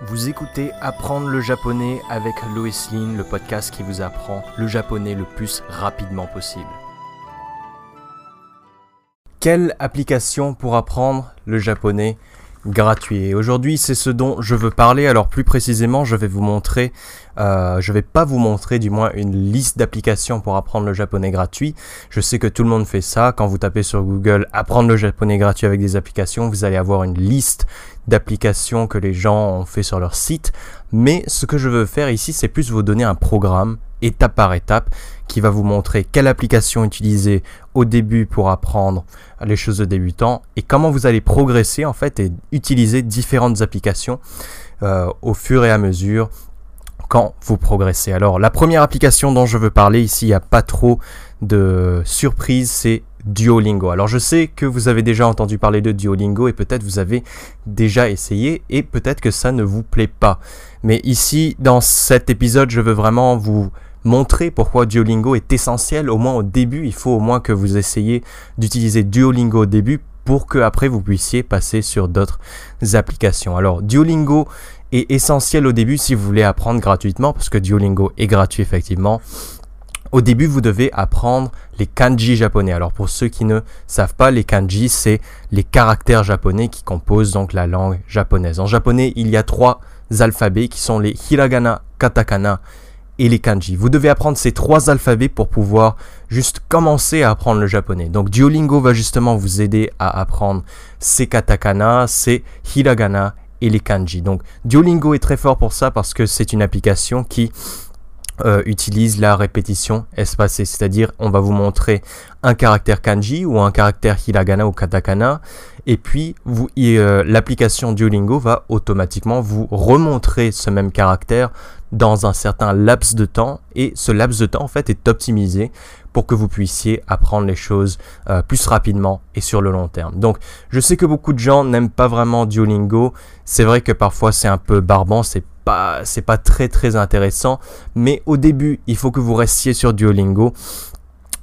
Vous écoutez Apprendre le japonais avec Lois Lin, le podcast qui vous apprend le japonais le plus rapidement possible. Quelle application pour apprendre le japonais? Gratuit. aujourd'hui, c'est ce dont je veux parler. Alors plus précisément, je vais vous montrer, euh, je vais pas vous montrer du moins une liste d'applications pour apprendre le japonais gratuit. Je sais que tout le monde fait ça. Quand vous tapez sur Google apprendre le japonais gratuit avec des applications, vous allez avoir une liste d'applications que les gens ont fait sur leur site. Mais ce que je veux faire ici, c'est plus vous donner un programme étape par étape qui va vous montrer quelle application utiliser au début pour apprendre les choses de débutant et comment vous allez progresser en fait et utiliser différentes applications euh, au fur et à mesure quand vous progressez. Alors la première application dont je veux parler ici, il n'y a pas trop de surprise, c'est Duolingo. Alors je sais que vous avez déjà entendu parler de Duolingo et peut-être vous avez déjà essayé et peut-être que ça ne vous plaît pas. Mais ici, dans cet épisode, je veux vraiment vous montrer pourquoi Duolingo est essentiel, au moins au début. Il faut au moins que vous essayiez d'utiliser Duolingo au début pour que après vous puissiez passer sur d'autres applications. Alors Duolingo est essentiel au début si vous voulez apprendre gratuitement parce que Duolingo est gratuit effectivement. Au début, vous devez apprendre les kanji japonais. Alors pour ceux qui ne savent pas, les kanji, c'est les caractères japonais qui composent donc la langue japonaise. En japonais, il y a trois alphabets qui sont les hiragana, katakana et les kanji. Vous devez apprendre ces trois alphabets pour pouvoir juste commencer à apprendre le japonais. Donc Duolingo va justement vous aider à apprendre ces katakana, ces hiragana et les kanji. Donc Duolingo est très fort pour ça parce que c'est une application qui euh, utilise la répétition espacée, c'est-à-dire on va vous montrer un caractère kanji ou un caractère hiragana ou katakana, et puis vous, euh, l'application Duolingo va automatiquement vous remontrer ce même caractère dans un certain laps de temps, et ce laps de temps en fait est optimisé pour que vous puissiez apprendre les choses euh, plus rapidement et sur le long terme. Donc je sais que beaucoup de gens n'aiment pas vraiment Duolingo, c'est vrai que parfois c'est un peu barbant, c'est c'est pas très très intéressant. Mais au début, il faut que vous restiez sur Duolingo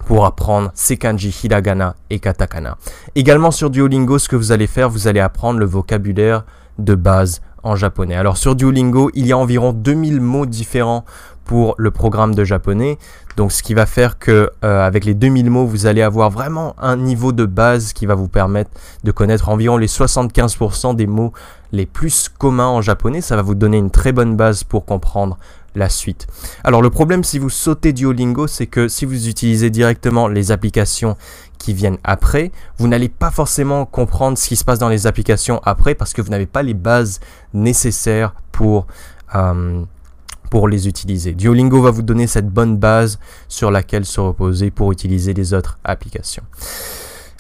pour apprendre Sekanji, Hiragana et Katakana. Également sur Duolingo, ce que vous allez faire, vous allez apprendre le vocabulaire de base japonais. Alors sur Duolingo, il y a environ 2000 mots différents pour le programme de japonais. Donc ce qui va faire que euh, avec les 2000 mots, vous allez avoir vraiment un niveau de base qui va vous permettre de connaître environ les 75% des mots les plus communs en japonais. Ça va vous donner une très bonne base pour comprendre la suite. Alors le problème si vous sautez Duolingo, c'est que si vous utilisez directement les applications qui viennent après, vous n'allez pas forcément comprendre ce qui se passe dans les applications après parce que vous n'avez pas les bases nécessaires pour euh, pour les utiliser. Duolingo va vous donner cette bonne base sur laquelle se reposer pour utiliser les autres applications.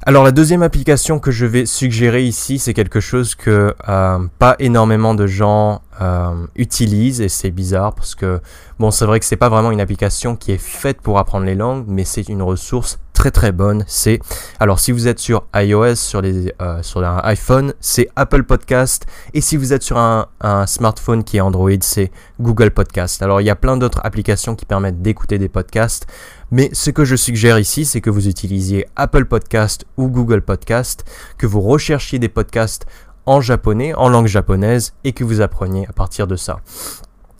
Alors la deuxième application que je vais suggérer ici, c'est quelque chose que euh, pas énormément de gens euh, utilisent et c'est bizarre parce que bon c'est vrai que c'est pas vraiment une application qui est faite pour apprendre les langues, mais c'est une ressource très très bonne. C'est alors si vous êtes sur iOS, sur les euh, sur un iPhone, c'est Apple Podcast et si vous êtes sur un, un smartphone qui est Android, c'est Google Podcast. Alors il y a plein d'autres applications qui permettent d'écouter des podcasts, mais ce que je suggère ici, c'est que vous utilisiez Apple Podcast ou Google Podcast, que vous recherchiez des podcasts en japonais, en langue japonaise, et que vous appreniez à partir de ça.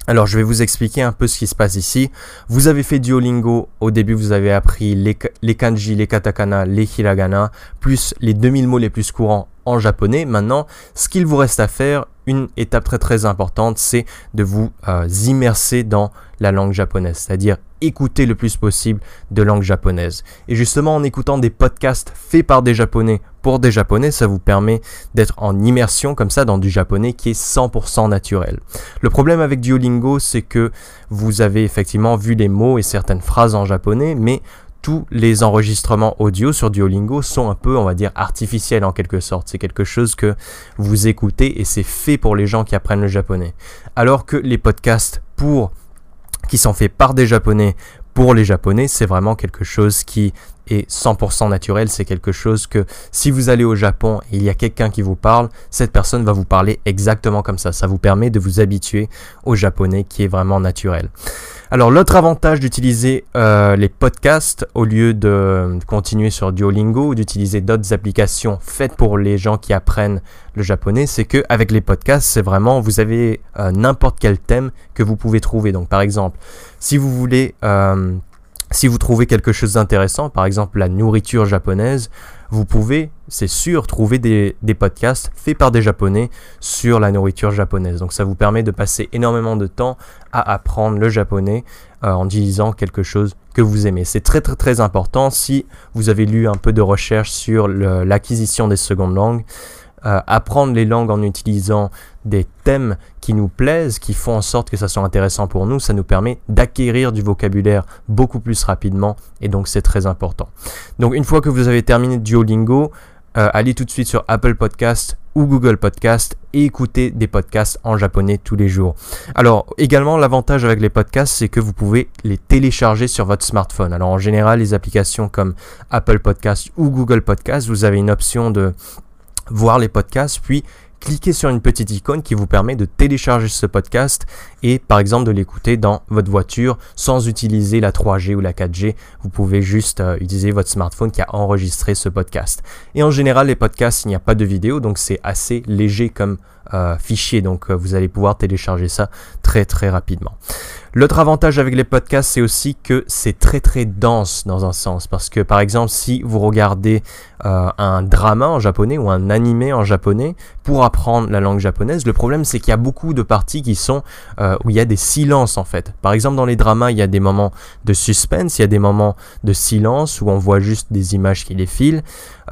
Alors je vais vous expliquer un peu ce qui se passe ici. Vous avez fait Duolingo, au début vous avez appris les, kanji, les katakana, les hiragana, plus les 2000 mots les plus courants en japonais. Maintenant, ce qu'il vous reste à faire, une étape très très importante, c'est de vous euh, immerser dans la langue japonaise, c'est-à-dire écouter le plus possible de langue japonaise. Et justement, en écoutant des podcasts faits par des japonais pour des japonais, ça vous permet d'être en immersion comme ça dans du japonais qui est 100% naturel. Le problème avec Duolingo, c'est que vous avez effectivement vu les mots et certaines phrases en japonais, mais tous les enregistrements audio sur Duolingo sont un peu, on va dire, artificiels en quelque sorte. C'est quelque chose que vous écoutez et c'est fait pour les gens qui apprennent le japonais. Alors que les podcasts pour qui sont faits par des japonais pour les japonais, c'est vraiment quelque chose qui est 100% naturel. C'est quelque chose que si vous allez au Japon et il y a quelqu'un qui vous parle, cette personne va vous parler exactement comme ça. Ça vous permet de vous habituer au japonais qui est vraiment naturel. Alors l'autre avantage d'utiliser euh, les podcasts au lieu de continuer sur Duolingo ou d'utiliser d'autres applications faites pour les gens qui apprennent le japonais, c'est que avec les podcasts, c'est vraiment vous avez euh, n'importe quel thème que vous pouvez trouver. Donc par exemple, si vous voulez euh, si vous trouvez quelque chose d'intéressant, par exemple la nourriture japonaise, vous pouvez, c'est sûr, trouver des, podcasts faits par des Japonais sur la nourriture japonaise. Donc ça vous permet de passer énormément de temps à apprendre le japonais euh, en disant quelque chose que vous aimez. C'est très très très important si vous avez lu un peu de recherche sur l'acquisition des secondes langues. Euh, apprendre les langues en utilisant des thèmes qui nous plaisent, qui font en sorte que ça soit intéressant pour nous, ça nous permet d'acquérir du vocabulaire beaucoup plus rapidement et donc c'est très important. Donc une fois que vous avez terminé Duolingo, euh, allez tout de suite sur Apple Podcast ou Google Podcast et écoutez des podcasts en japonais tous les jours. Alors également l'avantage avec les podcasts c'est que vous pouvez les télécharger sur votre smartphone. Alors en général les applications comme Apple Podcast ou Google Podcast, vous avez une option de voir les podcasts, puis cliquez sur une petite icône qui vous permet de télécharger ce podcast et par exemple de l'écouter dans votre voiture sans utiliser la 3G ou la 4G. Vous pouvez juste euh, utiliser votre smartphone qui a enregistré ce podcast. Et en général, les podcasts, il n'y a pas de vidéo, donc c'est assez léger comme euh, fichier, donc euh, vous allez pouvoir télécharger ça très très rapidement. L'autre avantage avec les podcasts, c'est aussi que c'est très très dense dans un sens. Parce que par exemple, si vous regardez euh, un drama en japonais ou un animé en japonais pour apprendre la langue japonaise, le problème c'est qu'il y a beaucoup de parties qui sont où il y a des silences en fait. Par exemple, dans les dramas, il y a des moments de suspense, il y a des moments de silence où on voit juste des images qui défilent.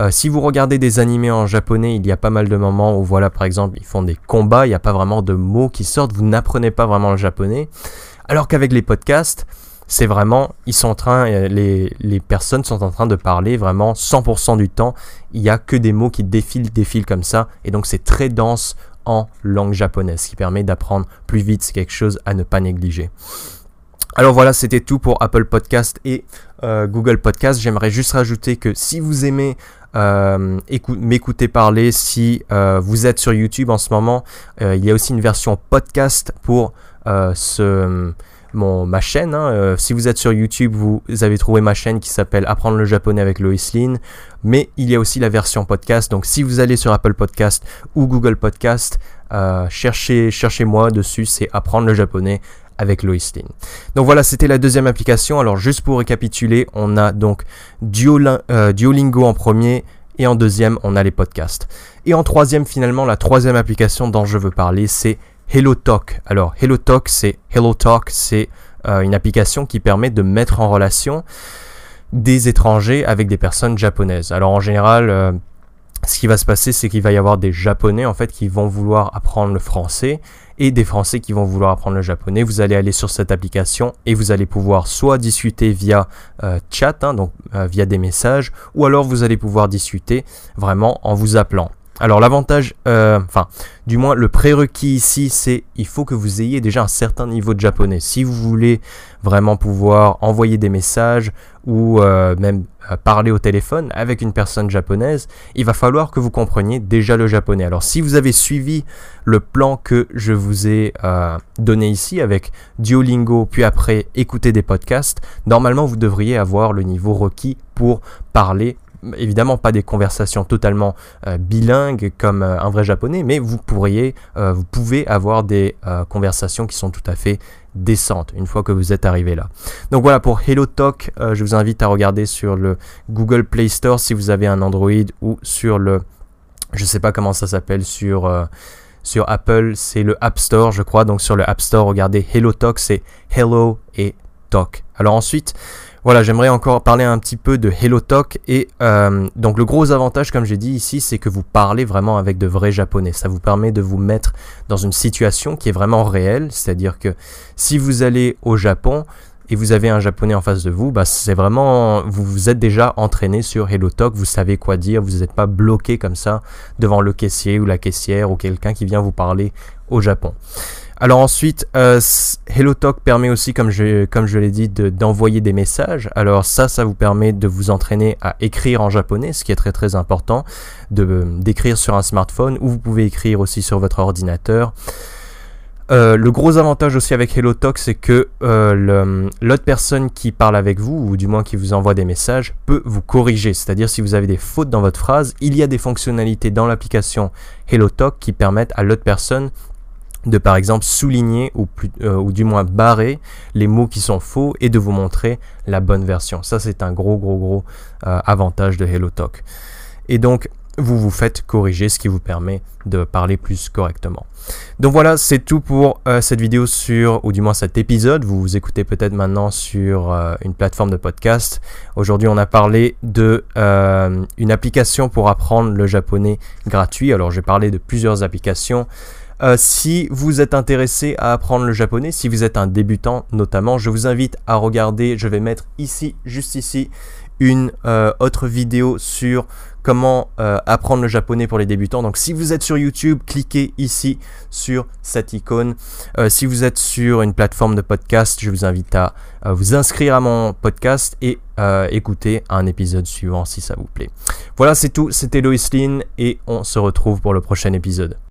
Euh, si vous regardez des animés en japonais, il y a pas mal de moments où voilà, par exemple, ils font des combats, il n'y a pas vraiment de mots qui sortent, vous n'apprenez pas vraiment le japonais. Alors qu'avec les podcasts, c'est vraiment, ils sont en train, euh, les, les, personnes sont en train de parler vraiment 100% du temps. Il n'y a que des mots qui défilent, défilent comme ça. Et donc c'est très dense en langue japonaise, ce qui permet d'apprendre plus vite. C'est quelque chose à ne pas négliger. Alors voilà, c'était tout pour Apple Podcast et euh, Google Podcast. J'aimerais juste rajouter que si vous aimez euh, m'écouter parler, si vous êtes sur YouTube en ce moment, il y a aussi une version podcast pour euh, ce, mon, ma chaîne. Hein. Euh, si vous êtes sur YouTube, vous avez trouvé ma chaîne qui s'appelle Apprendre le japonais avec Lois Lynn. Mais il y a aussi la version podcast. Donc si vous allez sur Apple Podcast ou Google Podcast, euh, cherchez, cherchez-moi dessus, c'est Apprendre le japonais avec Lois Lynn. Donc voilà, c'était la deuxième application. Alors juste pour récapituler, on a donc Duolingo en premier et en deuxième, on a les podcasts. Et en troisième, finalement, la troisième application dont je veux parler, c'est HelloTalk. Alors HelloTalk, c'est HelloTalk, c'est euh, une application qui permet de mettre en relation des étrangers avec des personnes japonaises. Alors en général, euh, ce qui va se passer, c'est qu'il va y avoir des Japonais en fait qui vont vouloir apprendre le français et des Français qui vont vouloir apprendre le japonais. Vous allez aller sur cette application et vous allez pouvoir soit discuter via euh, chat, hein, donc via des messages, ou alors vous allez pouvoir discuter vraiment en vous appelant. Alors l'avantage, euh, enfin, du moins le prérequis ici, c'est il faut que vous ayez déjà un certain niveau de japonais. Si vous voulez vraiment pouvoir envoyer des messages ou euh, même euh, parler au téléphone avec une personne japonaise, il va falloir que vous compreniez déjà le japonais. Alors si vous avez suivi le plan que je vous ai donné ici avec Duolingo, puis après écouter des podcasts, normalement vous devriez avoir le niveau requis pour parler évidemment pas des conversations totalement euh, bilingues comme euh, un vrai japonais, mais vous pourriez, euh, vous pouvez avoir des conversations qui sont tout à fait décentes une fois que vous êtes arrivé là. Donc voilà pour Hello Talk, je vous invite à regarder sur le Google Play Store si vous avez un Android ou sur le, je sais pas comment ça s'appelle sur sur Apple, c'est le App Store, je crois. Donc sur le App Store, regardez Hello Talk, c'est Hello et Talk. Alors ensuite, voilà, j'aimerais encore parler un petit peu de HelloTalk et euh, donc le gros avantage, comme j'ai dit ici, c'est que vous parlez vraiment avec de vrais japonais. Ça vous permet de vous mettre dans une situation qui est vraiment réelle, c'est-à-dire que si vous allez au Japon et vous avez un japonais en face de vous, bah c'est vraiment vous vous êtes déjà entraîné sur HelloTalk, vous savez quoi dire, vous n'êtes pas bloqué comme ça devant le caissier ou la caissière ou quelqu'un qui vient vous parler au Japon. Alors ensuite, euh, HelloTalk permet aussi, comme je, l'ai dit, d'envoyer des messages. Alors ça, ça vous permet de vous entraîner à écrire en japonais, ce qui est très très important, d'écrire sur un smartphone ou vous pouvez écrire aussi sur votre ordinateur. Euh, le gros avantage aussi avec HelloTalk, c'est que euh, l'autre personne qui parle avec vous, ou du moins qui vous envoie des messages, peut vous corriger. C'est-à-dire si vous avez des fautes dans votre phrase, il y a des fonctionnalités dans l'application HelloTalk qui permettent à l'autre personne de par exemple souligner ou, euh, ou du moins barrer les mots qui sont faux et de vous montrer la bonne version. Ça c'est un gros gros gros avantage de HelloTalk. Et donc vous vous faites corriger, ce qui vous permet de parler plus correctement. Donc voilà, c'est tout pour euh, cette vidéo sur, ou du moins cet épisode. Vous vous écoutez peut-être maintenant sur euh, une plateforme de podcast. Aujourd'hui, on a parlé de euh, une application pour apprendre le japonais gratuit. Alors, j'ai parlé de plusieurs applications. Si vous êtes intéressé à apprendre le japonais, si vous êtes un débutant notamment, je vous invite à regarder, je vais mettre ici, juste ici, une autre vidéo sur comment euh, apprendre le japonais pour les débutants. Donc si vous êtes sur YouTube, cliquez ici sur cette icône. Euh, si vous êtes sur une plateforme de podcast, je vous invite à vous inscrire à mon podcast et euh, écouter un épisode suivant si ça vous plaît. Voilà, c'est tout. C'était Lois Lynn et on se retrouve pour le prochain épisode.